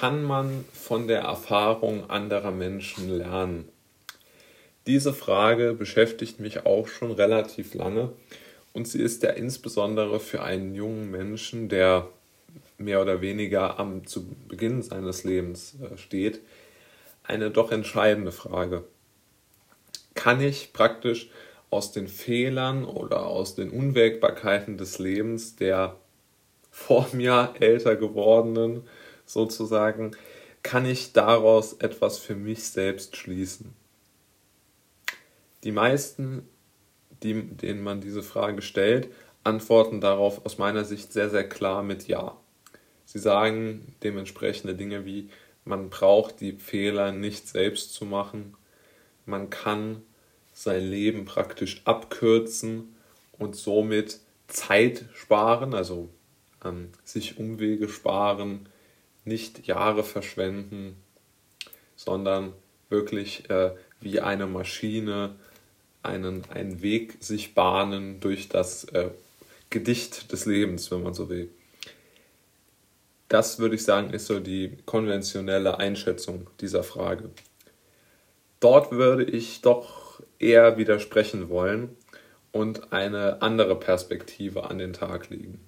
kann man von der Erfahrung anderer Menschen lernen? Diese Frage beschäftigt mich auch schon relativ lange und sie ist ja insbesondere für einen jungen Menschen, der mehr oder weniger am zu Beginn seines Lebens äh, steht, eine doch entscheidende Frage. Kann ich praktisch aus den Fehlern oder aus den Unwägbarkeiten des Lebens der vor mir älter gewordenen sozusagen, kann ich daraus etwas für mich selbst schließen? Die meisten, die, denen man diese Frage stellt, antworten darauf aus meiner Sicht sehr, sehr klar mit Ja. Sie sagen dementsprechende Dinge wie, man braucht die Fehler nicht selbst zu machen, man kann sein Leben praktisch abkürzen und somit Zeit sparen, also ähm, sich Umwege sparen, nicht Jahre verschwenden, sondern wirklich äh, wie eine Maschine einen, einen Weg sich bahnen durch das äh, Gedicht des Lebens, wenn man so will. Das würde ich sagen, ist so die konventionelle Einschätzung dieser Frage. Dort würde ich doch eher widersprechen wollen und eine andere Perspektive an den Tag legen.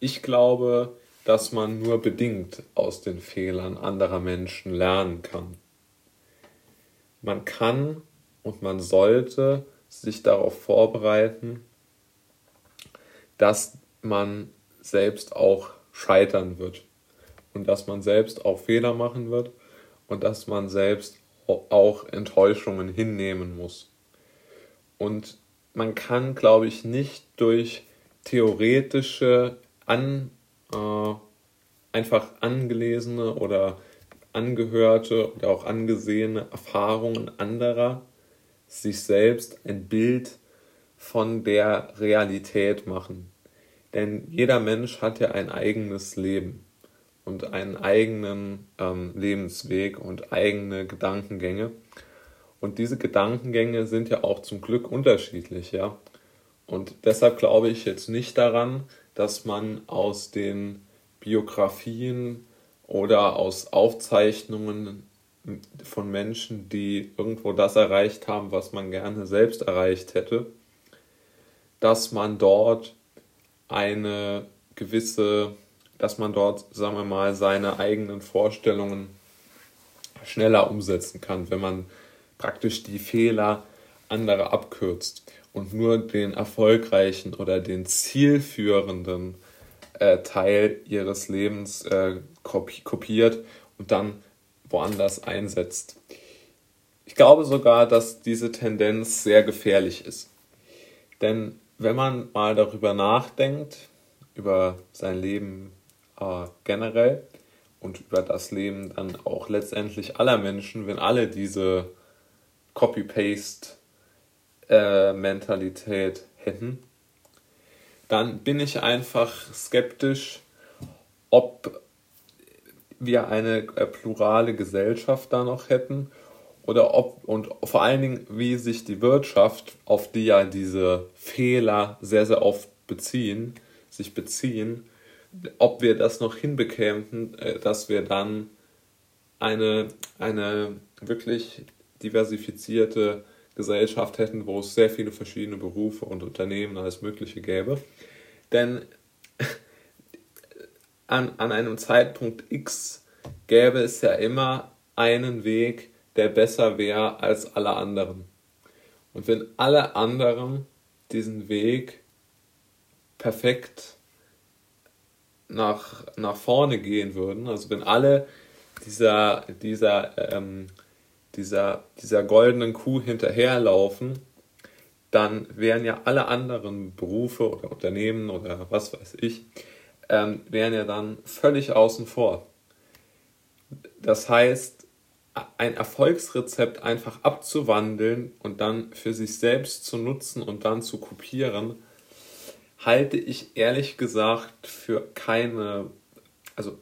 Ich glaube, dass man nur bedingt aus den Fehlern anderer Menschen lernen kann. Man kann und man sollte sich darauf vorbereiten, dass man selbst auch scheitern wird und dass man selbst auch Fehler machen wird und dass man selbst auch Enttäuschungen hinnehmen muss. Und man kann, glaube ich, nicht durch theoretische, an, äh, einfach angelesene oder angehörte oder auch angesehene Erfahrungen anderer sich selbst ein Bild von der Realität machen. Denn jeder Mensch hat ja ein eigenes Leben und einen eigenen ähm, Lebensweg und eigene Gedankengänge. Und diese Gedankengänge sind ja auch zum Glück unterschiedlich, ja. Und deshalb glaube ich jetzt nicht daran, dass man aus den Biografien oder aus Aufzeichnungen von Menschen, die irgendwo das erreicht haben, was man gerne selbst erreicht hätte, dass man dort eine gewisse, dass man dort, sagen wir mal, seine eigenen Vorstellungen schneller umsetzen kann, wenn man praktisch die Fehler anderer abkürzt und nur den erfolgreichen oder den zielführenden äh, Teil ihres Lebens äh, kopiert und dann woanders einsetzt. Ich glaube sogar, dass diese Tendenz sehr gefährlich ist. Denn wenn man mal darüber nachdenkt, über sein Leben äh, generell und über das Leben dann auch letztendlich aller Menschen, wenn alle diese Copy-Paste-Mentalität äh, hätten, dann bin ich einfach skeptisch, ob wir eine äh, plurale Gesellschaft da noch hätten oder ob und vor allen Dingen, wie sich die Wirtschaft, auf die ja diese Fehler sehr, sehr oft beziehen, sich beziehen, ob wir das noch hinbekämen, äh, dass wir dann eine, eine wirklich diversifizierte Gesellschaft hätten, wo es sehr viele verschiedene Berufe und Unternehmen alles Mögliche gäbe. Denn an, an einem Zeitpunkt X gäbe es ja immer einen Weg, der besser wäre als alle anderen. Und wenn alle anderen diesen Weg perfekt nach, nach vorne gehen würden, also wenn alle dieser, dieser, ähm, dieser, dieser goldenen Kuh hinterherlaufen, dann wären ja alle anderen Berufe oder Unternehmen oder was weiß ich, ähm, wären ja dann völlig außen vor. Das heißt, ein Erfolgsrezept einfach abzuwandeln und dann für sich selbst zu nutzen und dann zu kopieren, halte ich ehrlich gesagt für keine, also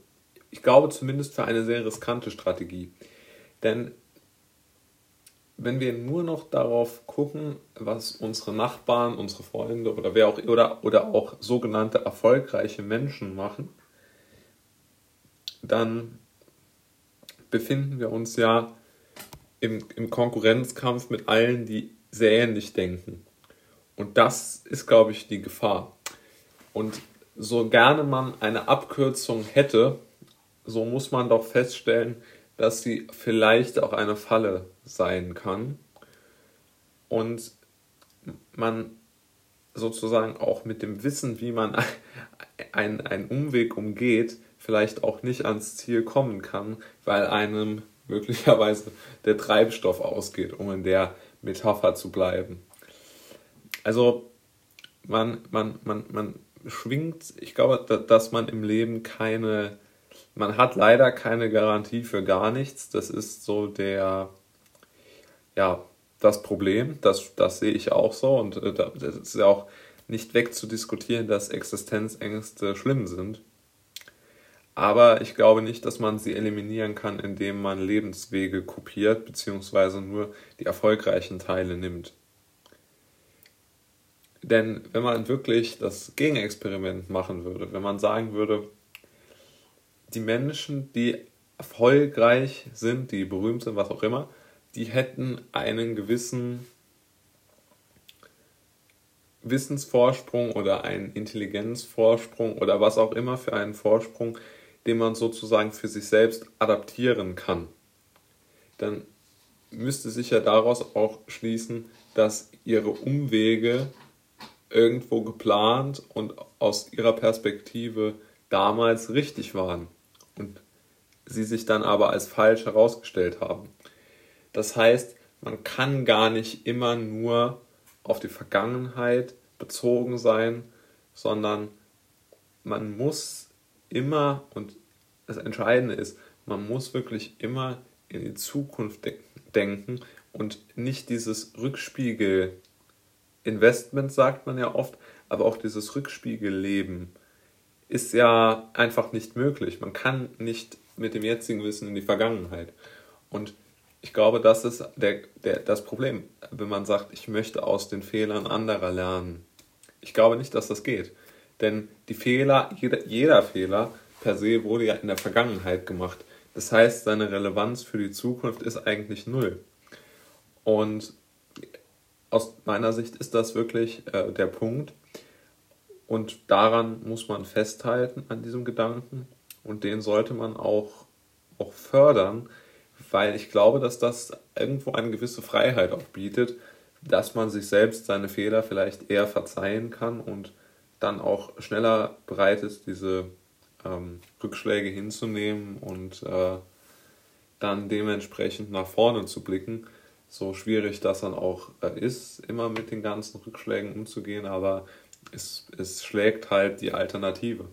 ich glaube zumindest für eine sehr riskante Strategie. Denn wenn wir nur noch darauf gucken, was unsere Nachbarn, unsere Freunde oder wer auch oder, oder auch sogenannte erfolgreiche Menschen machen, dann befinden wir uns ja im, im Konkurrenzkampf mit allen, die sehr ähnlich denken. Und das ist, glaube ich, die Gefahr. Und so gerne man eine Abkürzung hätte, so muss man doch feststellen, dass sie vielleicht auch eine Falle sein kann. Und man sozusagen auch mit dem Wissen, wie man einen, einen Umweg umgeht, vielleicht auch nicht ans Ziel kommen kann, weil einem möglicherweise der Treibstoff ausgeht, um in der Metapher zu bleiben. Also man, man, man, man schwingt, ich glaube, dass man im Leben keine, man hat leider keine Garantie für gar nichts. Das ist so der, ja, das Problem. Das, das sehe ich auch so und äh, das ist ja auch nicht wegzudiskutieren, dass Existenzängste schlimm sind. Aber ich glaube nicht, dass man sie eliminieren kann, indem man Lebenswege kopiert, beziehungsweise nur die erfolgreichen Teile nimmt. Denn wenn man wirklich das Gegenexperiment machen würde, wenn man sagen würde, die Menschen, die erfolgreich sind, die berühmt sind, was auch immer, die hätten einen gewissen Wissensvorsprung oder einen Intelligenzvorsprung oder was auch immer für einen Vorsprung, den man sozusagen für sich selbst adaptieren kann, dann müsste sich ja daraus auch schließen, dass ihre Umwege irgendwo geplant und aus ihrer Perspektive damals richtig waren und sie sich dann aber als falsch herausgestellt haben. Das heißt, man kann gar nicht immer nur auf die Vergangenheit bezogen sein, sondern man muss immer, und das Entscheidende ist, man muss wirklich immer in die Zukunft de denken und nicht dieses Rückspiegel-Investment, sagt man ja oft, aber auch dieses Rückspiegelleben ist ja einfach nicht möglich. Man kann nicht mit dem jetzigen Wissen in die Vergangenheit. Und ich glaube, das ist der, der, das Problem, wenn man sagt, ich möchte aus den Fehlern anderer lernen. Ich glaube nicht, dass das geht. Denn die Fehler, jeder, jeder Fehler per se wurde ja in der Vergangenheit gemacht. Das heißt, seine Relevanz für die Zukunft ist eigentlich null. Und aus meiner Sicht ist das wirklich äh, der Punkt. Und daran muss man festhalten, an diesem Gedanken. Und den sollte man auch, auch fördern, weil ich glaube, dass das irgendwo eine gewisse Freiheit auch bietet, dass man sich selbst seine Fehler vielleicht eher verzeihen kann und dann auch schneller bereit ist, diese ähm, Rückschläge hinzunehmen und äh, dann dementsprechend nach vorne zu blicken. So schwierig das dann auch äh, ist, immer mit den ganzen Rückschlägen umzugehen, aber es, es schlägt halt die Alternative.